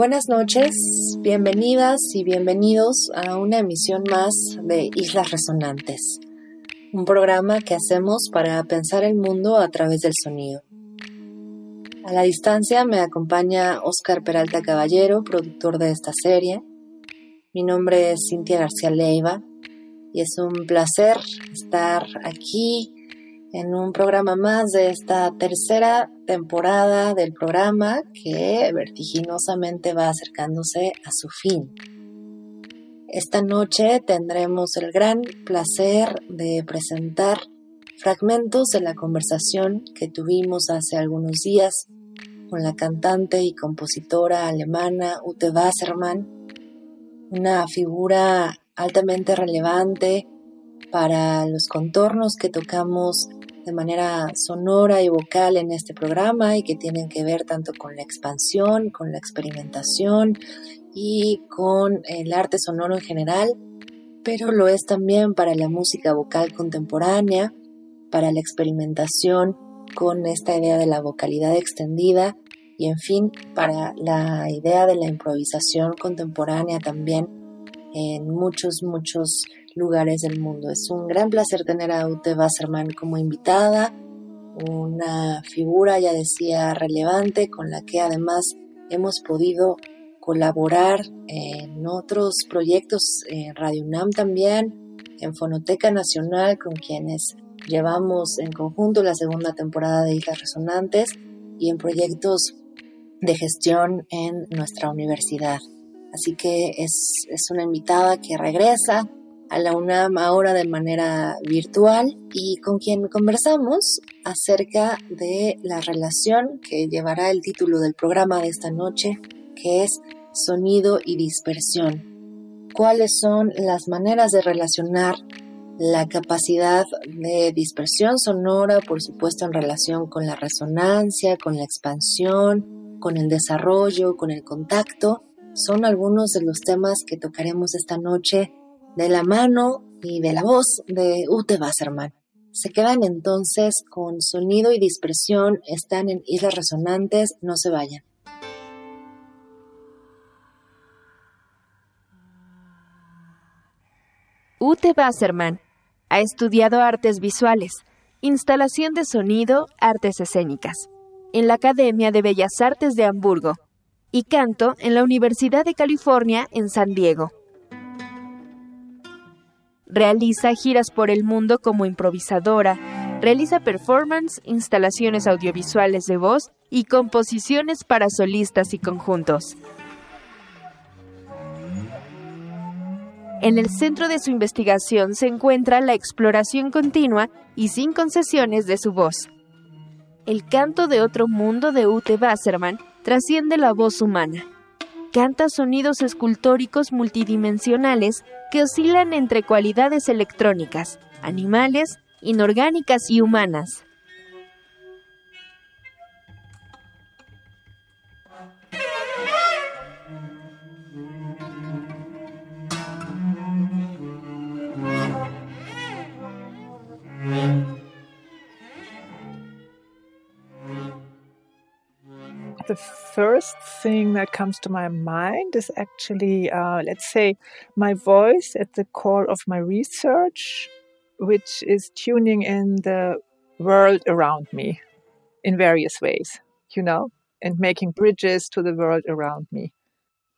Buenas noches, bienvenidas y bienvenidos a una emisión más de Islas Resonantes, un programa que hacemos para pensar el mundo a través del sonido. A la distancia me acompaña Oscar Peralta Caballero, productor de esta serie. Mi nombre es Cintia García Leiva y es un placer estar aquí en un programa más de esta tercera temporada del programa que vertiginosamente va acercándose a su fin. Esta noche tendremos el gran placer de presentar fragmentos de la conversación que tuvimos hace algunos días con la cantante y compositora alemana Ute Wassermann, una figura altamente relevante para los contornos que tocamos de manera sonora y vocal en este programa y que tienen que ver tanto con la expansión, con la experimentación y con el arte sonoro en general, pero lo es también para la música vocal contemporánea, para la experimentación con esta idea de la vocalidad extendida y en fin, para la idea de la improvisación contemporánea también en muchos, muchos lugares del mundo. Es un gran placer tener a Ute Wasserman como invitada, una figura, ya decía, relevante con la que además hemos podido colaborar en otros proyectos en Radio UNAM también, en Fonoteca Nacional, con quienes llevamos en conjunto la segunda temporada de Islas Resonantes y en proyectos de gestión en nuestra universidad. Así que es, es una invitada que regresa a la UNAM ahora de manera virtual y con quien conversamos acerca de la relación que llevará el título del programa de esta noche, que es Sonido y Dispersión. ¿Cuáles son las maneras de relacionar la capacidad de dispersión sonora, por supuesto en relación con la resonancia, con la expansión, con el desarrollo, con el contacto? Son algunos de los temas que tocaremos esta noche de la mano y de la voz de Ute Wasserman. Se quedan entonces con sonido y dispersión, están en Islas Resonantes, no se vayan. Ute Wasserman ha estudiado artes visuales, instalación de sonido, artes escénicas, en la Academia de Bellas Artes de Hamburgo y canto en la Universidad de California en San Diego. Realiza giras por el mundo como improvisadora, realiza performance, instalaciones audiovisuales de voz y composiciones para solistas y conjuntos. En el centro de su investigación se encuentra la exploración continua y sin concesiones de su voz. El canto de otro mundo de Ute Wasserman trasciende la voz humana canta sonidos escultóricos multidimensionales que oscilan entre cualidades electrónicas, animales, inorgánicas y humanas. The first thing that comes to my mind is actually, uh, let's say, my voice at the core of my research, which is tuning in the world around me in various ways, you know, and making bridges to the world around me.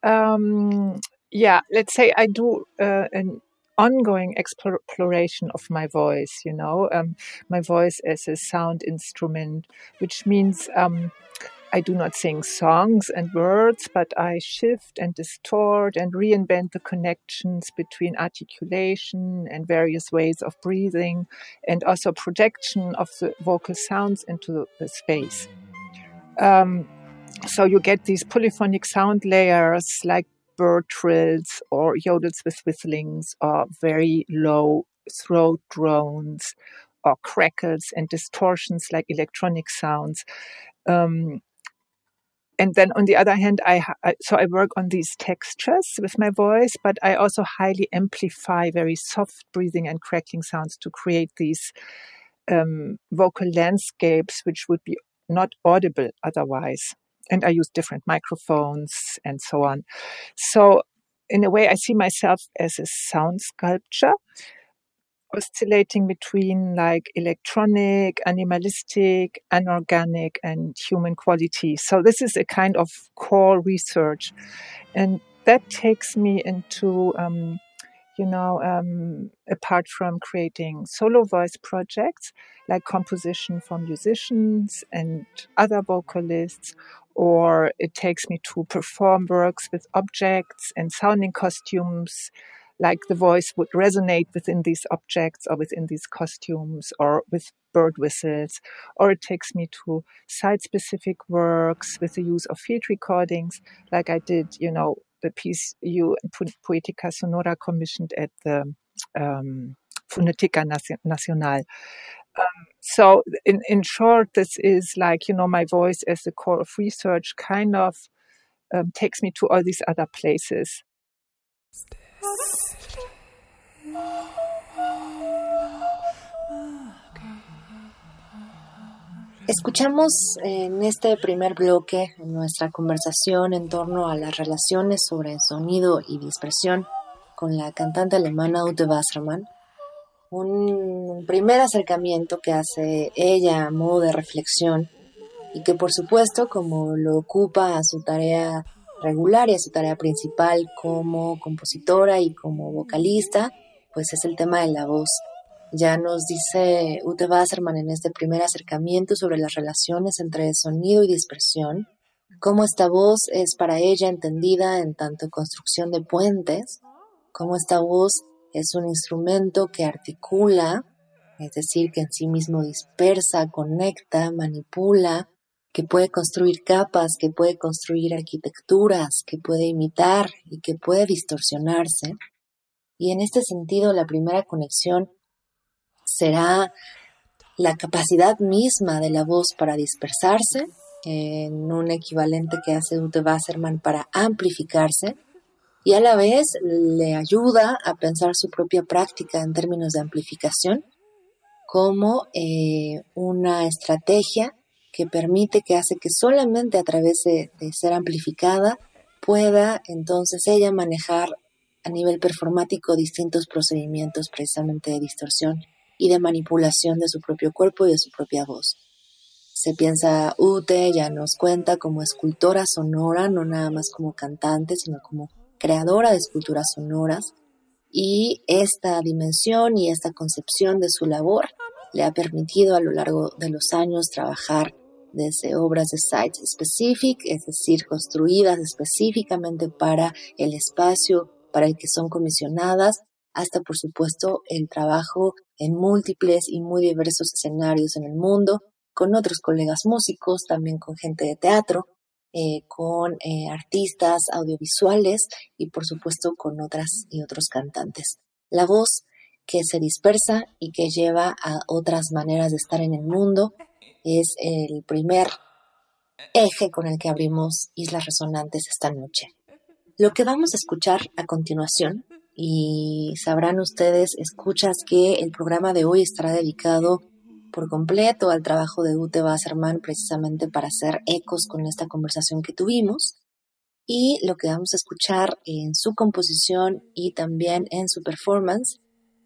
Um, yeah, let's say I do uh, an ongoing exploration of my voice, you know, um, my voice as a sound instrument, which means um, I do not sing songs and words, but I shift and distort and reinvent the connections between articulation and various ways of breathing, and also projection of the vocal sounds into the space. Um, so you get these polyphonic sound layers like bird trills or yodels with whistlings or very low throat drones or crackles and distortions like electronic sounds. Um, and then on the other hand, I, I, so I work on these textures with my voice, but I also highly amplify very soft breathing and cracking sounds to create these um, vocal landscapes which would be not audible otherwise. And I use different microphones and so on. So in a way, I see myself as a sound sculpture oscillating between like electronic, animalistic, anorganic, and human quality. So this is a kind of core research, and that takes me into, um, you know, um, apart from creating solo voice projects like composition for musicians and other vocalists, or it takes me to perform works with objects and sounding costumes like the voice would resonate within these objects or within these costumes or with bird whistles, or it takes me to site specific works with the use of field recordings, like I did, you know, the piece you and Poetica Sonora commissioned at the um, Fonoteca Nacional. Um, so, in, in short, this is like, you know, my voice as the core of research kind of um, takes me to all these other places. Escuchamos en este primer bloque nuestra conversación en torno a las relaciones sobre sonido y dispersión con la cantante alemana Ute Wassermann, un primer acercamiento que hace ella a modo de reflexión y que por supuesto como lo ocupa a su tarea regular y a su tarea principal como compositora y como vocalista, pues es el tema de la voz. Ya nos dice Ute Wasserman en este primer acercamiento sobre las relaciones entre sonido y dispersión, cómo esta voz es para ella entendida en tanto construcción de puentes, cómo esta voz es un instrumento que articula, es decir, que en sí mismo dispersa, conecta, manipula, que puede construir capas, que puede construir arquitecturas, que puede imitar y que puede distorsionarse. Y en este sentido, la primera conexión será la capacidad misma de la voz para dispersarse, en un equivalente que hace Ute Wasserman para amplificarse, y a la vez le ayuda a pensar su propia práctica en términos de amplificación como eh, una estrategia que permite, que hace que solamente a través de, de ser amplificada pueda entonces ella manejar a nivel performático distintos procedimientos precisamente de distorsión y de manipulación de su propio cuerpo y de su propia voz. Se piensa Ute, ya nos cuenta como escultora sonora, no nada más como cantante, sino como creadora de esculturas sonoras. Y esta dimensión y esta concepción de su labor le ha permitido a lo largo de los años trabajar desde obras de site specific, es decir, construidas específicamente para el espacio para el que son comisionadas, hasta por supuesto el trabajo en múltiples y muy diversos escenarios en el mundo, con otros colegas músicos, también con gente de teatro, eh, con eh, artistas audiovisuales y por supuesto con otras y otros cantantes. La voz que se dispersa y que lleva a otras maneras de estar en el mundo es el primer eje con el que abrimos Islas Resonantes esta noche. Lo que vamos a escuchar a continuación y sabrán ustedes, escuchas, que el programa de hoy estará dedicado por completo al trabajo de Ute Wasserman precisamente para hacer ecos con esta conversación que tuvimos. Y lo que vamos a escuchar en su composición y también en su performance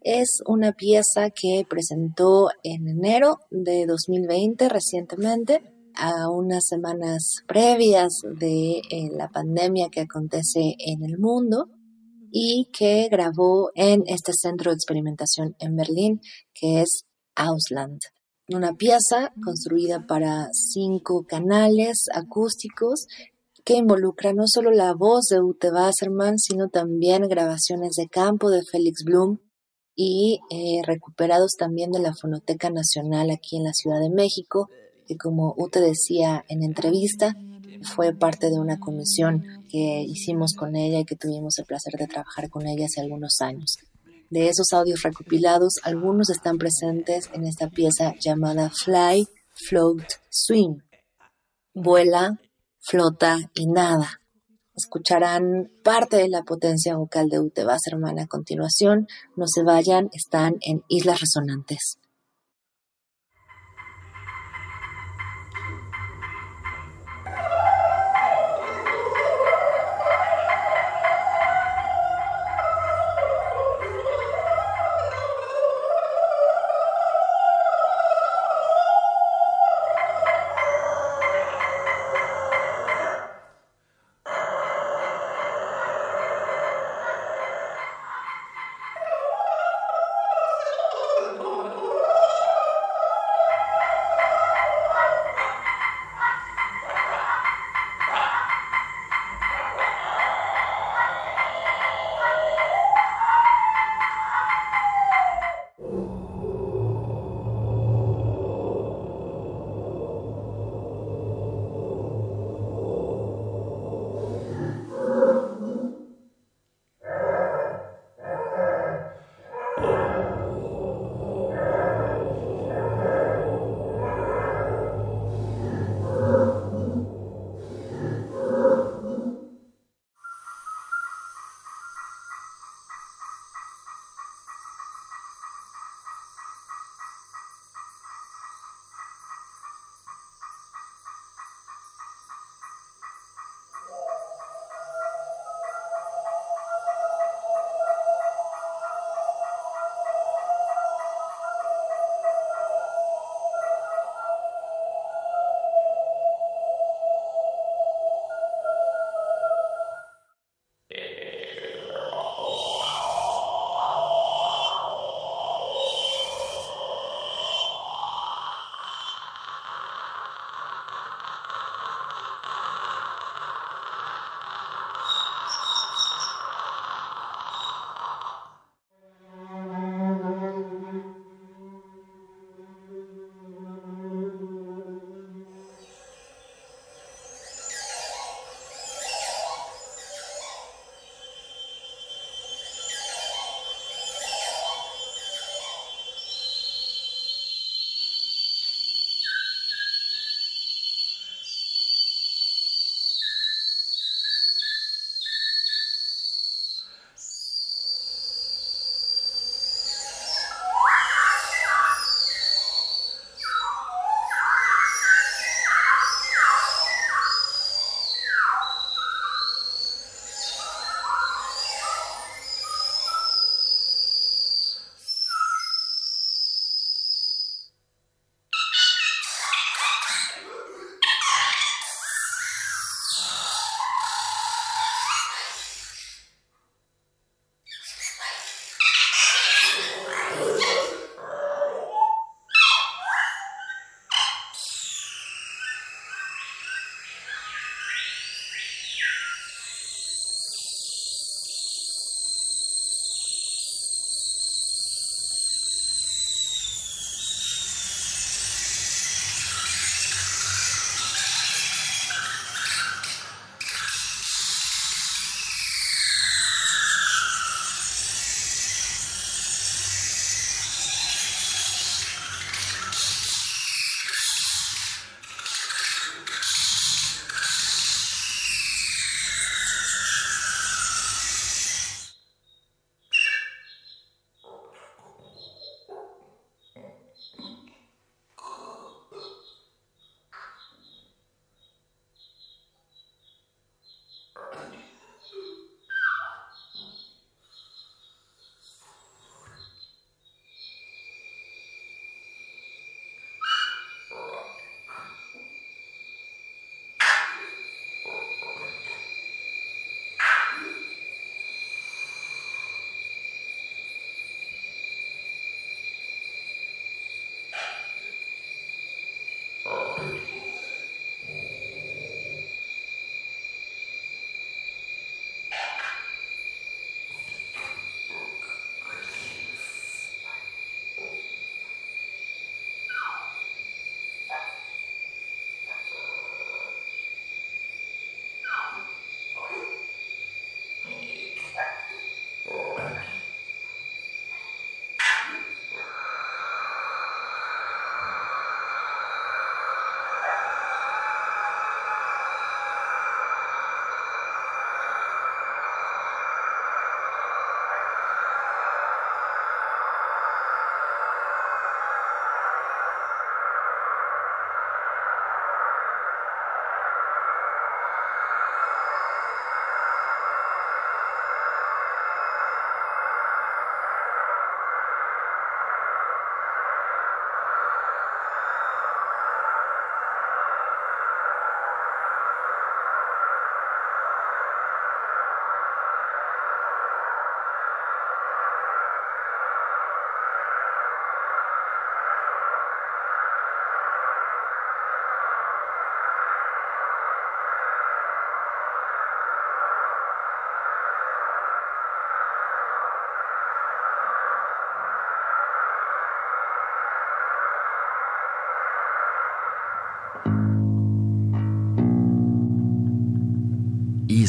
es una pieza que presentó en enero de 2020 recientemente, a unas semanas previas de eh, la pandemia que acontece en el mundo y que grabó en este centro de experimentación en Berlín, que es Ausland. Una pieza construida para cinco canales acústicos que involucra no solo la voz de Ute Wasserman, sino también grabaciones de campo de Félix Blum y eh, recuperados también de la Fonoteca Nacional aquí en la Ciudad de México, que como Ute decía en entrevista, fue parte de una comisión que hicimos con ella y que tuvimos el placer de trabajar con ella hace algunos años. De esos audios recopilados, algunos están presentes en esta pieza llamada Fly, Float, Swim. Vuela, flota y nada. Escucharán parte de la potencia vocal de Ute Wasserman a continuación. No se vayan, están en Islas Resonantes.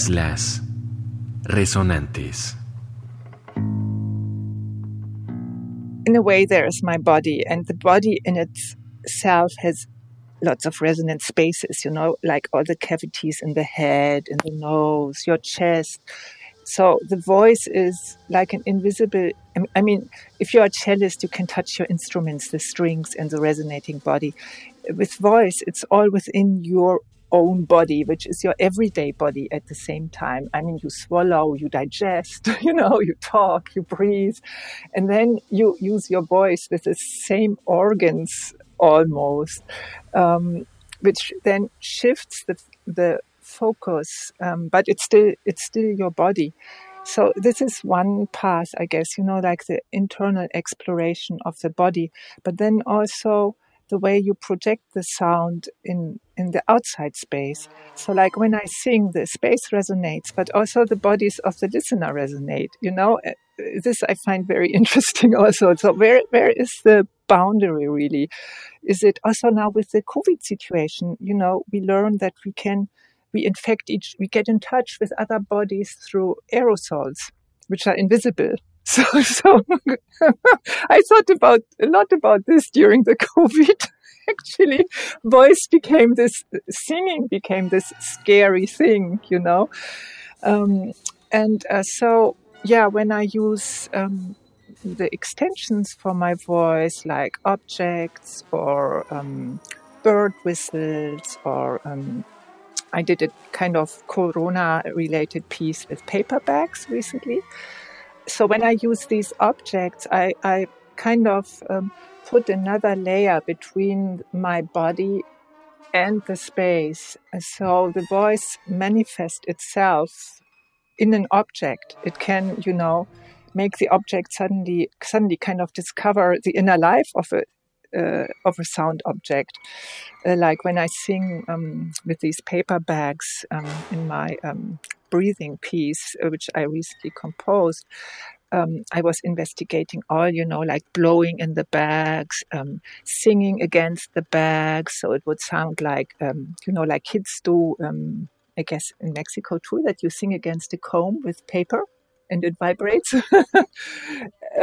Islas Resonantes. In a way, there is my body, and the body in itself has lots of resonant spaces, you know, like all the cavities in the head, in the nose, your chest. So the voice is like an invisible. I mean, if you're a cellist, you can touch your instruments, the strings, and the resonating body. With voice, it's all within your own body, which is your everyday body at the same time. I mean, you swallow, you digest, you know, you talk, you breathe, and then you use your voice with the same organs almost, um, which then shifts the the focus, um, but it's still it's still your body. So this is one path, I guess, you know, like the internal exploration of the body, but then also the way you project the sound in in the outside space. So like when I sing, the space resonates, but also the bodies of the listener resonate. You know, uh, this I find very interesting also. So where where is the boundary really? Is it also now with the COVID situation? You know, we learn that we can we infect each, we get in touch with other bodies through aerosols, which are invisible. So, so I thought about a lot about this during the COVID. Actually, voice became this, singing became this scary thing, you know. Um, and uh, so, yeah, when I use um, the extensions for my voice, like objects or um, bird whistles or um, I did a kind of corona related piece with paper bags recently. So when I use these objects, I, I kind of um, put another layer between my body and the space. So the voice manifests itself in an object. It can, you know, make the object suddenly suddenly kind of discover the inner life of a uh, of a sound object. Uh, like when I sing um, with these paper bags um, in my um, breathing piece, uh, which I recently composed. Um, I was investigating all, you know, like blowing in the bags, um, singing against the bags, so it would sound like, um, you know, like kids do. I guess in Mexico too, that you sing against a comb with paper and it vibrates.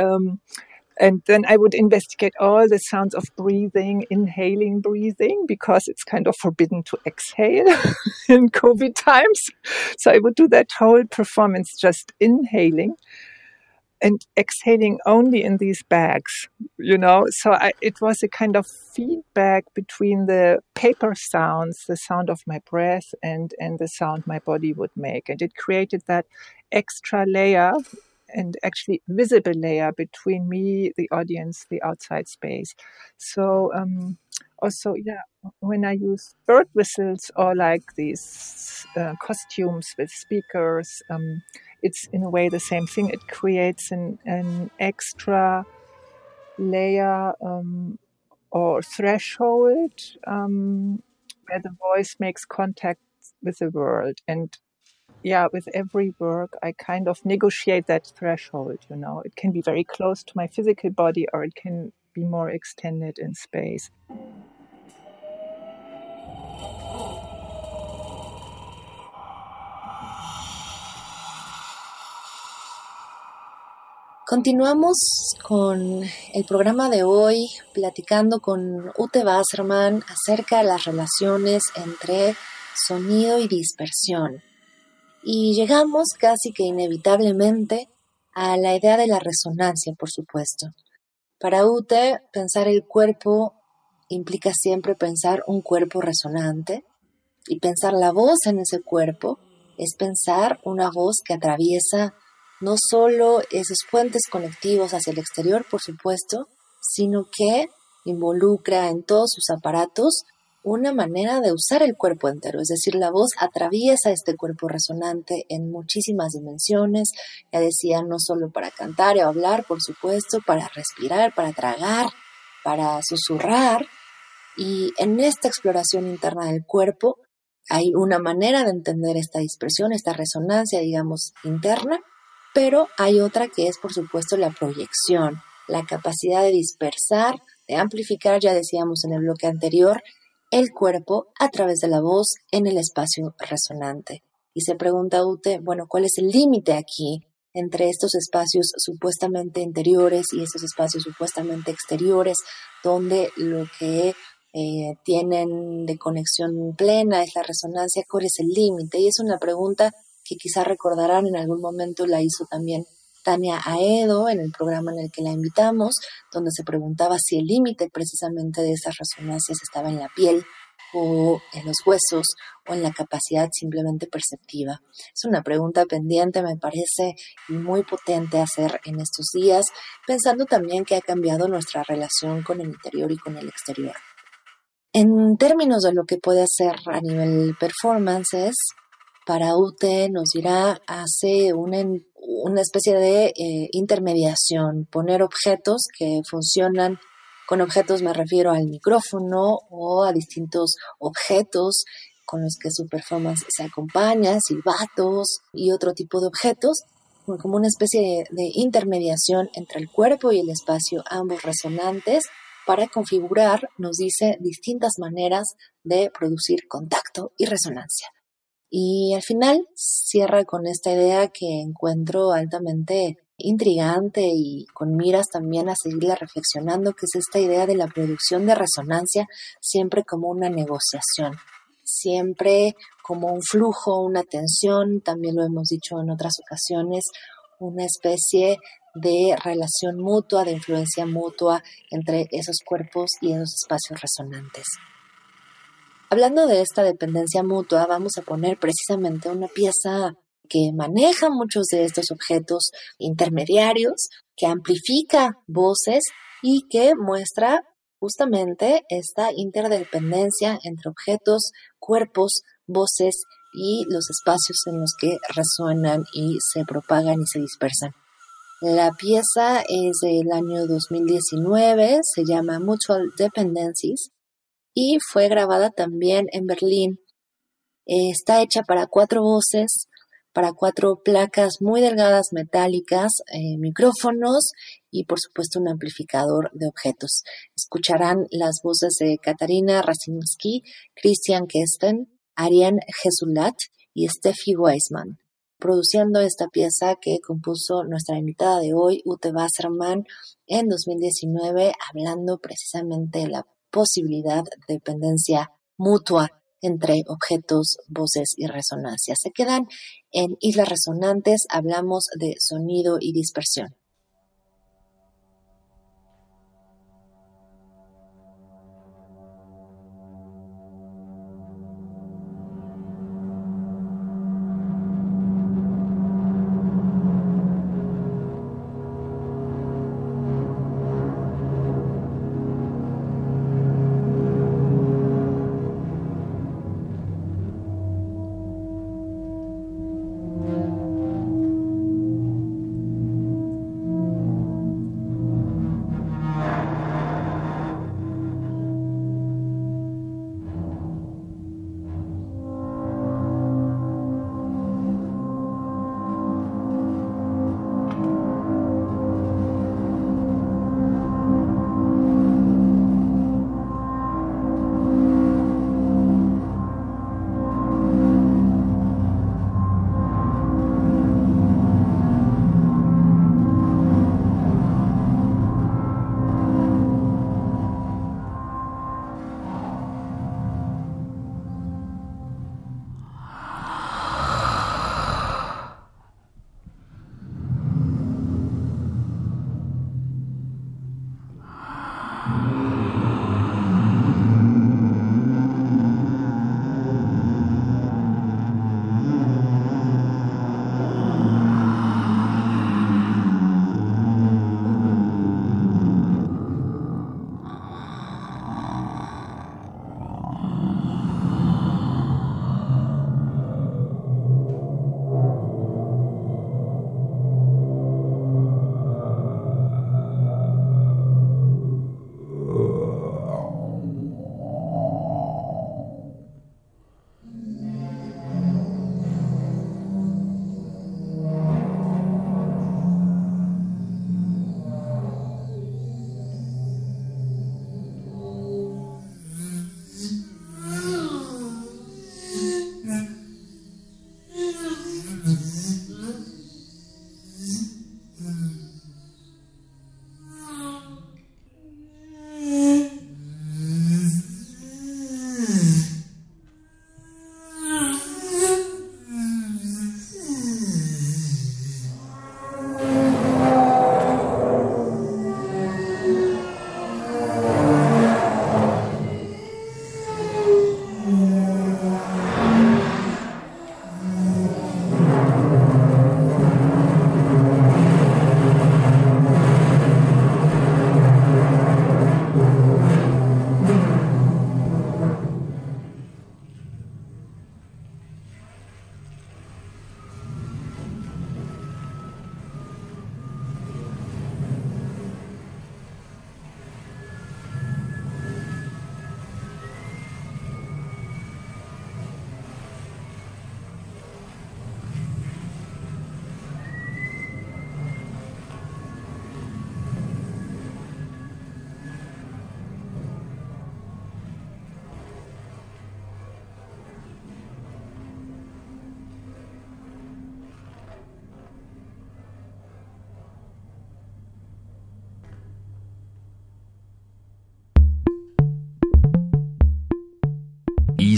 and then I would investigate all the sounds of breathing, inhaling breathing, because it's kind of forbidden to exhale in COVID times. So I would do that whole performance just inhaling and exhaling only in these bags, you know. So I, it was a kind of feedback between the paper sounds, the sound of my breath, and and the sound my body would make, and it created that extra layer and actually visible layer between me, the audience, the outside space. So um, also, yeah, when I use bird whistles or like these uh, costumes with speakers, um, it's in a way the same thing. It creates an, an extra layer um, or threshold um, where the voice makes contact with the world. And yeah, with every work, I kind of negotiate that threshold. You know, it can be very close to my physical body, or it can be more extended in space. Continuamos con el programa de hoy platicando con Ute Wasserman acerca de las relaciones entre sonido y dispersión. Y llegamos casi que inevitablemente a la idea de la resonancia, por supuesto. Para Ute, pensar el cuerpo implica siempre pensar un cuerpo resonante y pensar la voz en ese cuerpo es pensar una voz que atraviesa no solo esos puentes conectivos hacia el exterior, por supuesto, sino que involucra en todos sus aparatos una manera de usar el cuerpo entero, es decir, la voz atraviesa este cuerpo resonante en muchísimas dimensiones, ya decía, no solo para cantar o hablar, por supuesto, para respirar, para tragar, para susurrar, y en esta exploración interna del cuerpo hay una manera de entender esta dispersión, esta resonancia, digamos, interna, pero hay otra que es, por supuesto, la proyección, la capacidad de dispersar, de amplificar, ya decíamos en el bloque anterior, el cuerpo a través de la voz en el espacio resonante. Y se pregunta Ute, bueno, ¿cuál es el límite aquí entre estos espacios supuestamente interiores y estos espacios supuestamente exteriores, donde lo que eh, tienen de conexión plena es la resonancia, ¿cuál es el límite? Y es una pregunta que quizá recordarán en algún momento la hizo también Tania Aedo en el programa en el que la invitamos, donde se preguntaba si el límite precisamente de esas resonancias estaba en la piel o en los huesos o en la capacidad simplemente perceptiva. Es una pregunta pendiente, me parece, y muy potente hacer en estos días, pensando también que ha cambiado nuestra relación con el interior y con el exterior. En términos de lo que puede hacer a nivel performances, para UTE nos dirá hace una, una especie de eh, intermediación, poner objetos que funcionan con objetos me refiero al micrófono o a distintos objetos con los que su performance se acompaña, silbatos y otro tipo de objetos, como una especie de intermediación entre el cuerpo y el espacio, ambos resonantes, para configurar, nos dice, distintas maneras de producir contacto y resonancia. Y al final cierra con esta idea que encuentro altamente intrigante y con miras también a seguirla reflexionando, que es esta idea de la producción de resonancia siempre como una negociación, siempre como un flujo, una tensión, también lo hemos dicho en otras ocasiones, una especie de relación mutua, de influencia mutua entre esos cuerpos y esos espacios resonantes. Hablando de esta dependencia mutua, vamos a poner precisamente una pieza que maneja muchos de estos objetos intermediarios, que amplifica voces y que muestra justamente esta interdependencia entre objetos, cuerpos, voces y los espacios en los que resuenan y se propagan y se dispersan. La pieza es del año 2019, se llama Mutual Dependencies y fue grabada también en Berlín. Está hecha para cuatro voces, para cuatro placas muy delgadas metálicas, eh, micrófonos y por supuesto un amplificador de objetos. Escucharán las voces de Katarina Rasinsky, Christian Kesten, Ariane Jesulat y Steffi Weisman. Produciendo esta pieza que compuso nuestra invitada de hoy, Ute Wasserman, en 2019, hablando precisamente de la posibilidad de dependencia mutua entre objetos, voces y resonancias. Se quedan en islas resonantes, hablamos de sonido y dispersión.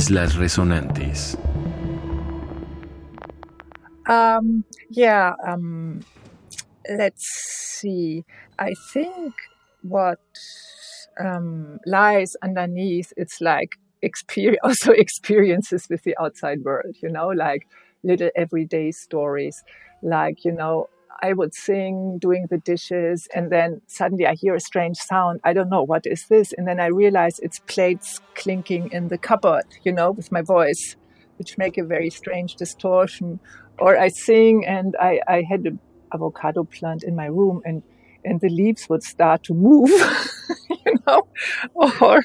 Islas Resonantes. Um, yeah, um, let's see. I think what um, lies underneath it's like experience, also experiences with the outside world. You know, like little everyday stories, like you know. I would sing doing the dishes, and then suddenly I hear a strange sound. I don't know what is this, and then I realize it's plates clinking in the cupboard. You know, with my voice, which make a very strange distortion. Or I sing, and I, I had an avocado plant in my room, and and the leaves would start to move, you know, or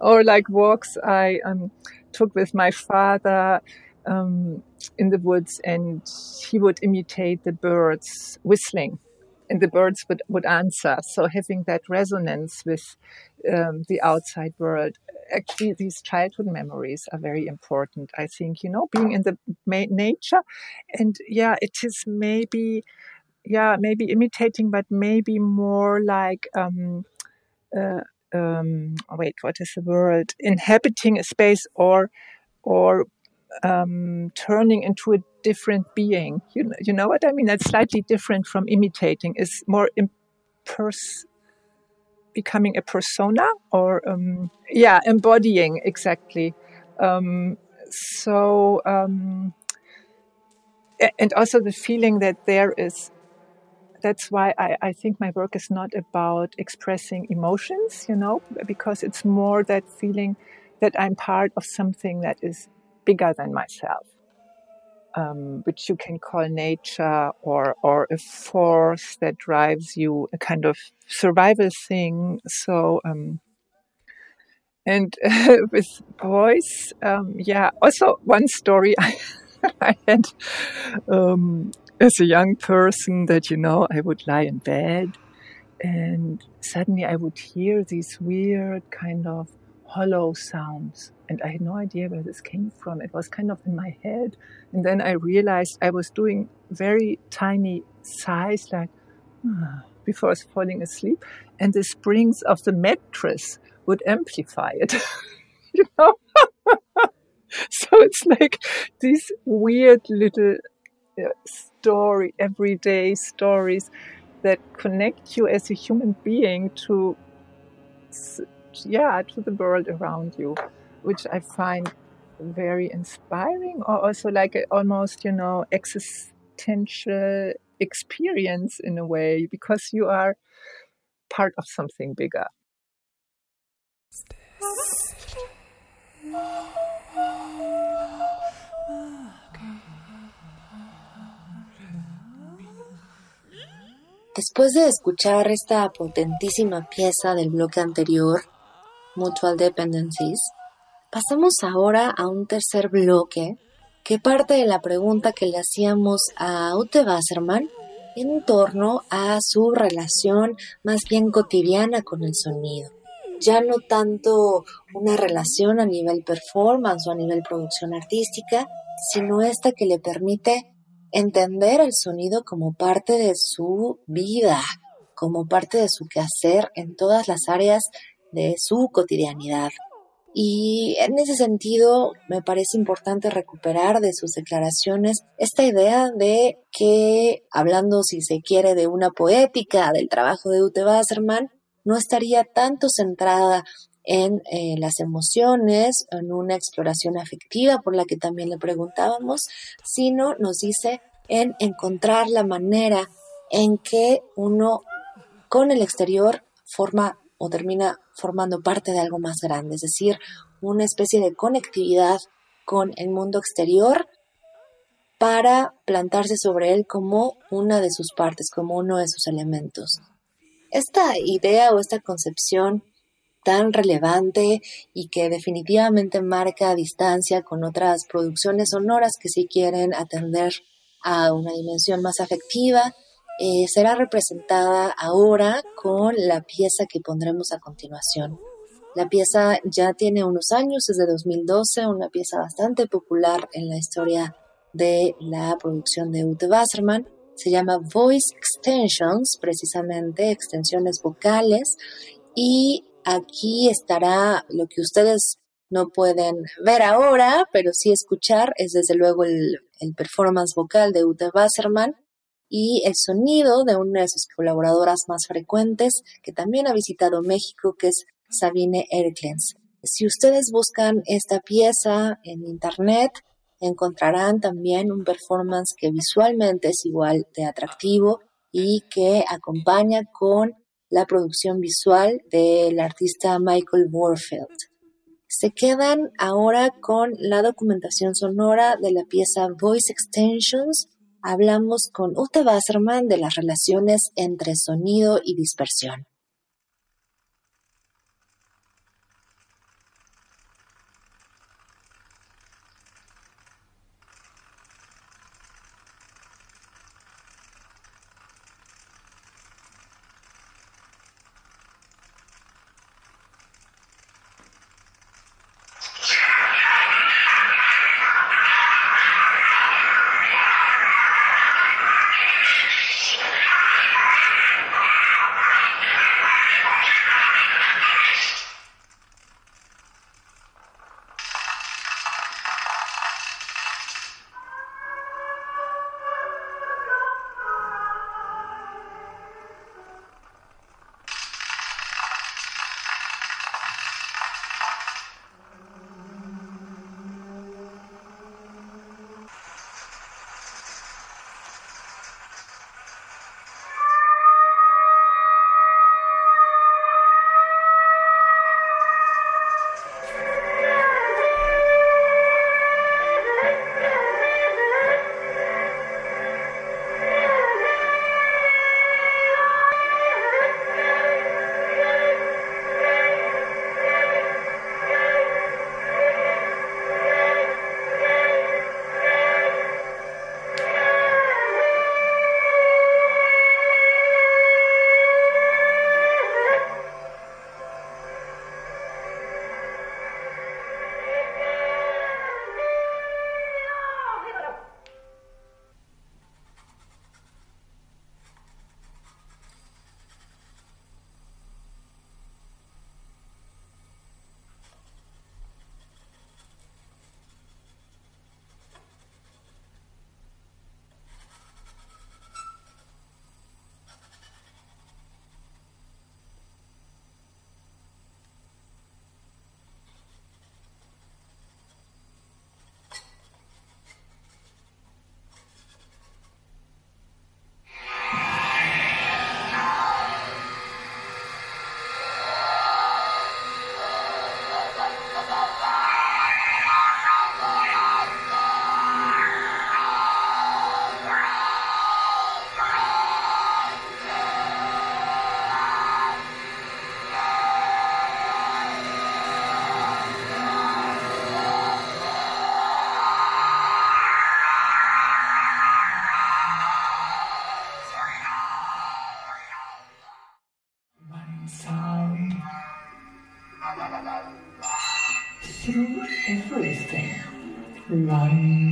or like walks I um, took with my father um, in the woods, and he would imitate the birds whistling, and the birds would would answer. So having that resonance with um, the outside world. Actually, these childhood memories are very important. I think you know being in the nature, and yeah, it is maybe yeah, maybe imitating, but maybe more like, um, uh, um, wait, what is the word? Inhabiting a space or, or um, turning into a different being. You know, you know what I mean? That's slightly different from imitating. Is more impers- becoming a persona or um, yeah, embodying exactly. Um, so um, and also the feeling that there is that's why I, I, think my work is not about expressing emotions, you know, because it's more that feeling that I'm part of something that is bigger than myself, um, which you can call nature or or a force that drives you, a kind of survival thing. So. Um, and uh, with voice, um, yeah. Also, one story I, I had um, as a young person that, you know, I would lie in bed and suddenly I would hear these weird kind of hollow sounds. And I had no idea where this came from. It was kind of in my head. And then I realized I was doing very tiny sighs, like ah, before I was falling asleep. And the springs of the mattress would amplify it. you know? so it's like these weird little uh, story, everyday stories that connect you as a human being to, yeah, to the world around you, which I find very inspiring or also like a, almost, you know, existential experience in a way because you are part of something bigger. Después de escuchar esta potentísima pieza del bloque anterior, Mutual Dependencies, pasamos ahora a un tercer bloque que parte de la pregunta que le hacíamos a Ute Wasserman en torno a su relación más bien cotidiana con el sonido. Ya no tanto una relación a nivel performance o a nivel producción artística, sino esta que le permite entender el sonido como parte de su vida, como parte de su quehacer en todas las áreas de su cotidianidad. Y en ese sentido me parece importante recuperar de sus declaraciones esta idea de que, hablando si se quiere de una poética del trabajo de Ute Wasserman, no estaría tanto centrada en eh, las emociones, en una exploración afectiva por la que también le preguntábamos, sino nos dice en encontrar la manera en que uno con el exterior forma o termina formando parte de algo más grande, es decir, una especie de conectividad con el mundo exterior para plantarse sobre él como una de sus partes, como uno de sus elementos. Esta idea o esta concepción tan relevante y que definitivamente marca distancia con otras producciones sonoras que sí quieren atender a una dimensión más afectiva, eh, será representada ahora con la pieza que pondremos a continuación. La pieza ya tiene unos años, es de 2012, una pieza bastante popular en la historia de la producción de Ute Wasserman. Se llama Voice Extensions, precisamente extensiones vocales, y aquí estará lo que ustedes no pueden ver ahora, pero sí escuchar, es desde luego el, performance vocal de Ute Wasserman y el sonido de una de sus colaboradoras más frecuentes que también ha visitado México, que es Sabine Erklens. Si ustedes buscan esta pieza en internet, encontrarán también un performance que visualmente es igual de atractivo y que acompaña con la producción visual del artista Michael Warfield. Se quedan ahora con la documentación sonora de la pieza Voice Extensions. Hablamos con Ute Wasserman de las relaciones entre sonido y dispersión. everything. Life.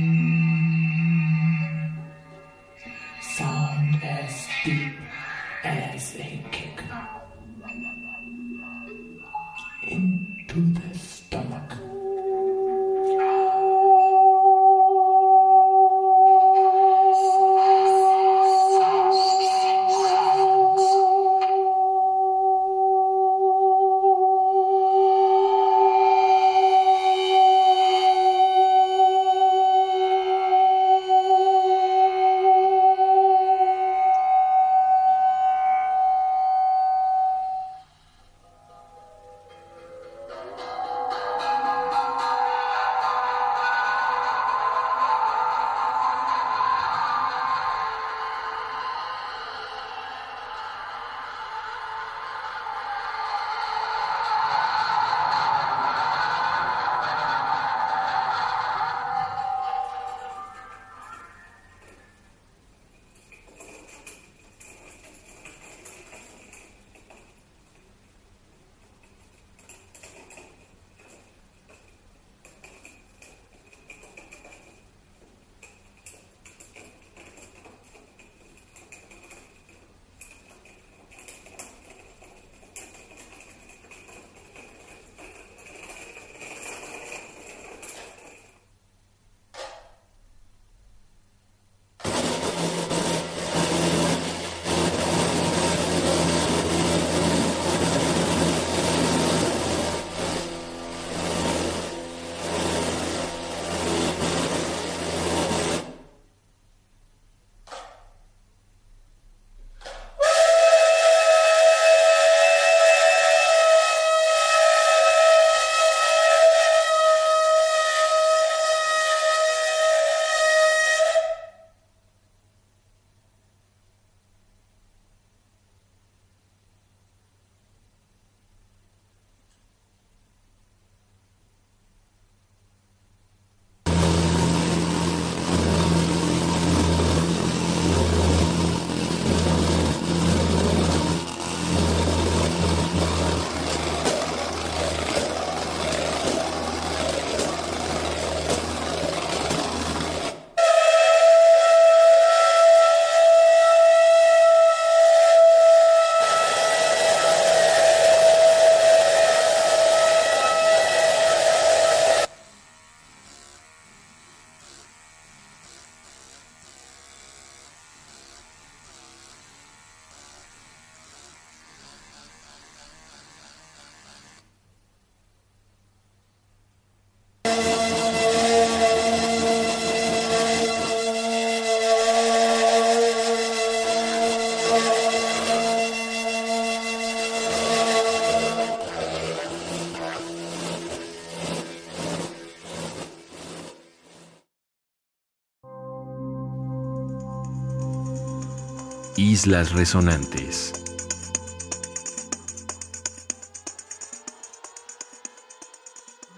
Islas Resonantes.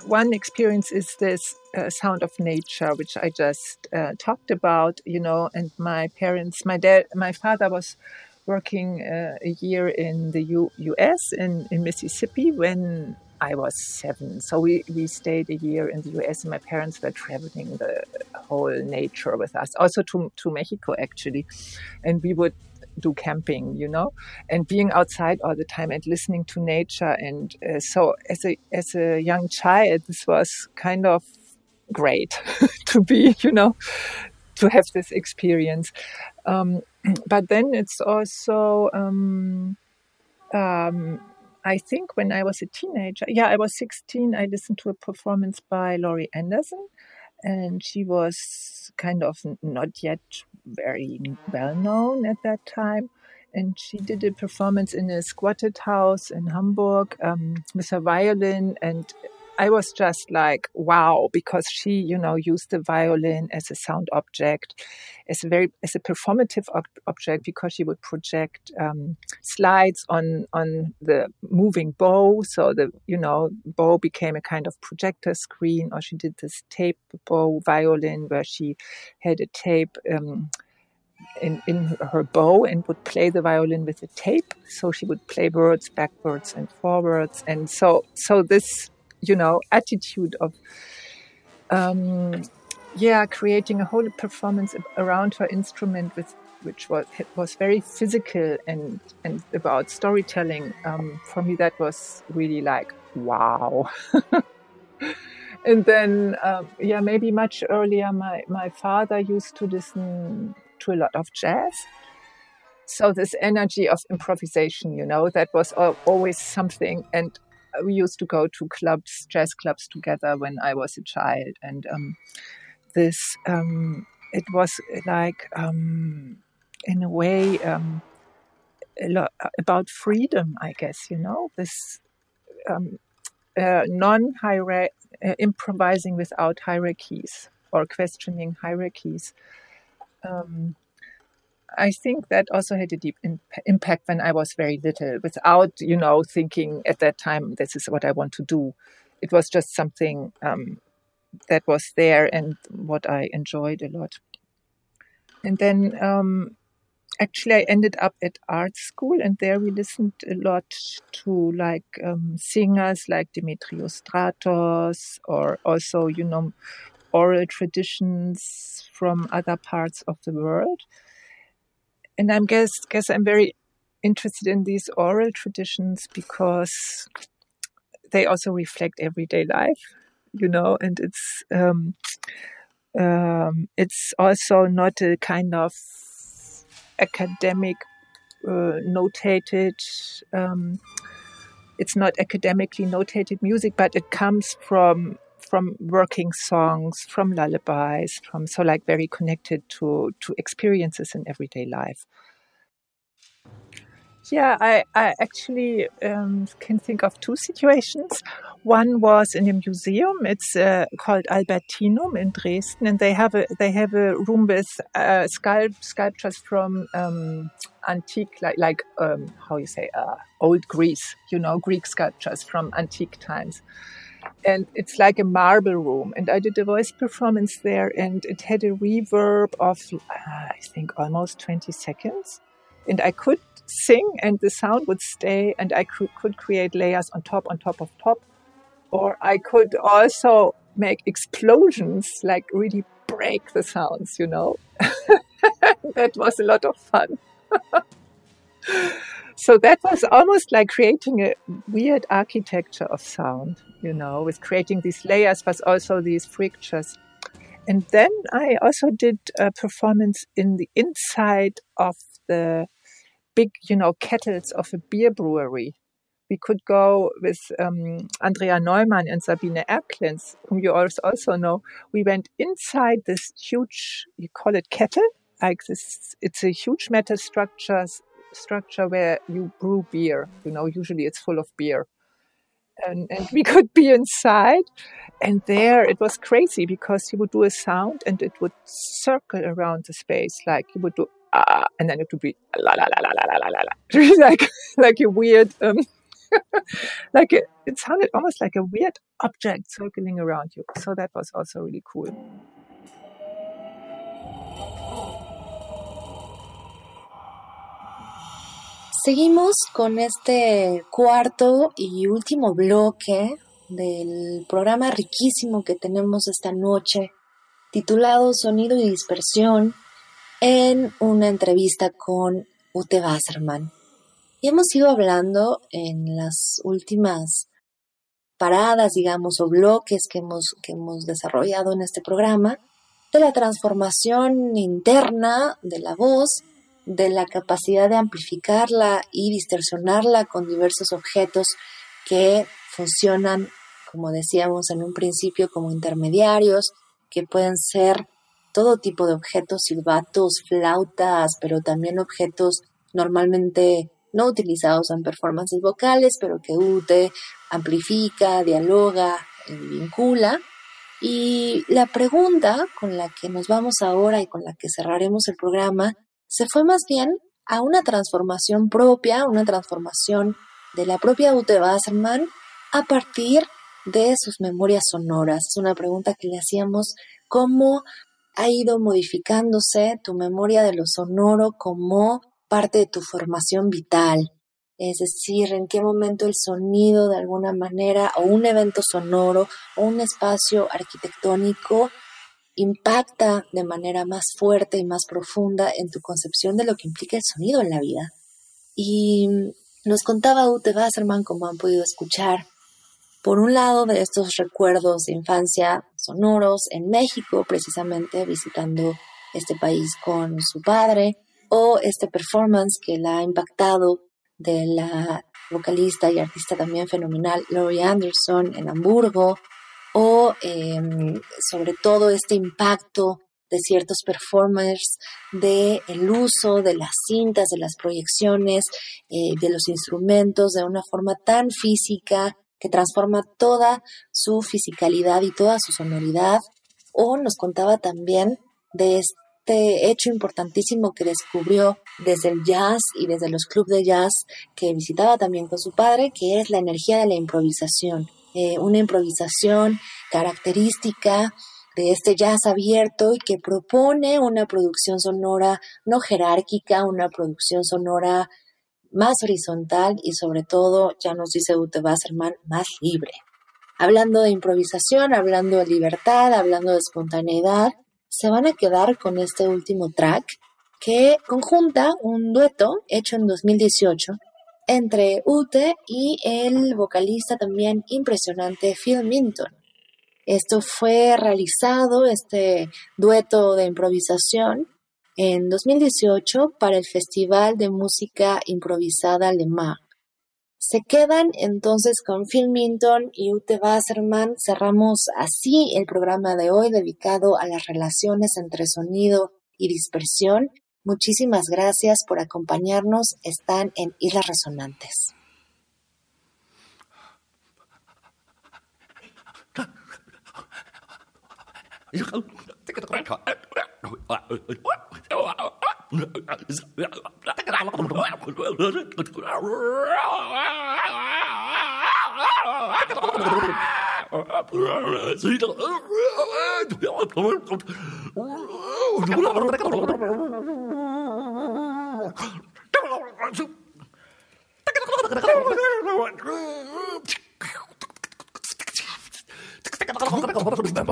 One experience is this uh, sound of nature, which I just uh, talked about, you know, and my parents, my dad, my father was working uh, a year in the U- US in, in Mississippi when I was seven. So we, we stayed a year in the US and my parents were traveling the whole nature with us, also to, to Mexico actually. And we would do camping, you know, and being outside all the time and listening to nature. And uh, so as a, as a young child, this was kind of great to be, you know, to have this experience. Um, but then it's also, um, um, I think when I was a teenager, yeah, I was 16, I listened to a performance by Laurie Anderson, and she was kind of not yet very well known at that time. And she did a performance in a squatted house in Hamburg um, with her violin and I was just like, wow, because she, you know, used the violin as a sound object, as a very, as a performative object, because she would project um, slides on on the moving bow, so the, you know, bow became a kind of projector screen. Or she did this tape bow violin, where she had a tape. Um, in, in her bow and would play the violin with the tape. So she would play words backwards and forwards. And so, so this you know attitude of um, yeah creating a whole performance around her instrument with which was was very physical and and about storytelling um, for me that was really like wow. And then um, yeah maybe much earlier my my father used to listen to a lot of jazz. So this energy of improvisation you know that was always something. And we used to go to clubs, jazz clubs together when I was a child, and um, this um, it was like um, in a way um, a about freedom, I guess. You know, this um, uh, non uh, improvising without hierarchies or questioning hierarchies. Um, I think that also had a deep impact when I was very little, without you know thinking at that time this is what I want to do. It was just something um, that was there and what I enjoyed a lot. And then um, actually I ended up at art school, and there we listened a lot to like um, singers like Dimitrios Stratos, or also you know oral traditions from other parts of the world and I guess guess I'm very interested in these oral traditions because they also reflect everyday life, you know, and it's um, um, it's also not a kind of academic uh, notated. Um, it's not academically notated music, but it comes from from working songs, from lullabies, from so like very connected to to experiences in everyday life. Yeah, I, I actually um, can think of two situations. One was in a museum. It's uh, called Albertinum in Dresden, and they have a they have a room with uh, sculpt, sculptures from um, antique, like like um, how you say, uh, old Greece. You know, Greek sculptures from antique times and it's like a marble room. And I did a voice performance there, and it had a reverb of uh, I think almost 20 seconds, and I could sing, and the sound would stay, and I could, could create layers on top, on top of top, or I could also make explosions, like really break the sounds, you know. that was a lot of fun. so that was almost like creating a weird architecture of sound, you know, with creating these layers, but also these frictures. And then I also did a performance in the inside of the big, you know, kettles of a beer brewery. We could go with um, Andrea Neumann and Sabine Erklens, whom you also know. We went inside this huge, you call it kettle, like this. It's a huge metal structure structure where you brew beer. You know, usually it's full of beer. and, and we could be inside. And there it was crazy because you would do a sound and it would circle around the space. Like you would do ah, and then it would be la la la la la la la la, like like a weird, um, like it sounded almost like a weird object circling around you. So that was also really cool. Seguimos con este cuarto y último bloque del programa riquísimo que tenemos esta noche, titulado Sonido y Dispersión, en una entrevista con Ute Wasserman. Y hemos ido hablando en las últimas paradas, digamos, o bloques que hemos, que hemos desarrollado en este programa, de la transformación interna de la voz, de la capacidad de amplificarla y distorsionarla con diversos objetos que funcionan, como decíamos en un principio, como intermediarios, que pueden ser todo tipo de objetos, silbatos, flautas, pero también objetos normalmente no utilizados en performances vocales, pero que UTE amplifica, dialoga, vincula. Y la pregunta con la que nos vamos ahora y con la que cerraremos el programa se fue más bien a una transformación propia, una transformación de la propia Ute Wasserman a partir de sus memorias sonoras. Es una pregunta que le hacíamos, ¿cómo ha ido modificándose tu memoria de lo sonoro como parte de tu formación vital? Es decir, en qué momento el sonido de alguna manera o un evento sonoro o un espacio arquitectónico impacta de manera más fuerte y más profunda en tu concepción de lo que implica el sonido en la vida. Y nos contaba Ute Wasserman, como han podido escuchar, por un lado de estos recuerdos de infancia sonoros en México, precisamente visitando este país con su padre, o este performance que la ha impactado de la vocalista y artista también fenomenal Laurie Anderson en Hamburgo, o em, sobre todo este impacto de ciertos performers, de el uso de las cintas, de las proyecciones, eh, de los instrumentos de una forma tan física que transforma toda su fisicalidad y toda su sonoridad. O nos contaba también de este hecho importantísimo que descubrió desde el jazz y desde los clubes de jazz que visitaba también con su padre, que es la energía de la improvisación eh, una improvisación característica de este jazz abierto y que propone una producción sonora no jerárquica, una producción sonora más horizontal y sobre todo, ya nos dice Ute Wasserman, más libre. Hablando de improvisación, hablando de libertad, hablando de espontaneidad, se van a quedar con este último track que conjunta un dueto hecho en 2018 entre Ute y el vocalista también impresionante Phil Minton. Esto fue realizado, este dueto de improvisación, en 2018 para el Festival de Música Improvisada Le Mans. Se quedan entonces con Phil Minton y Ute Wasserman. Cerramos así el programa de hoy dedicado a las relaciones entre sonido y dispersión Muchísimas gracias por acompañarnos. Están en Islas Resonantes.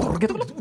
Oh,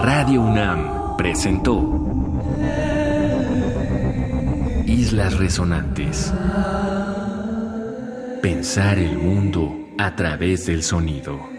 Radio UNAM presentó Islas Resonantes. Pensar el mundo a través del sonido.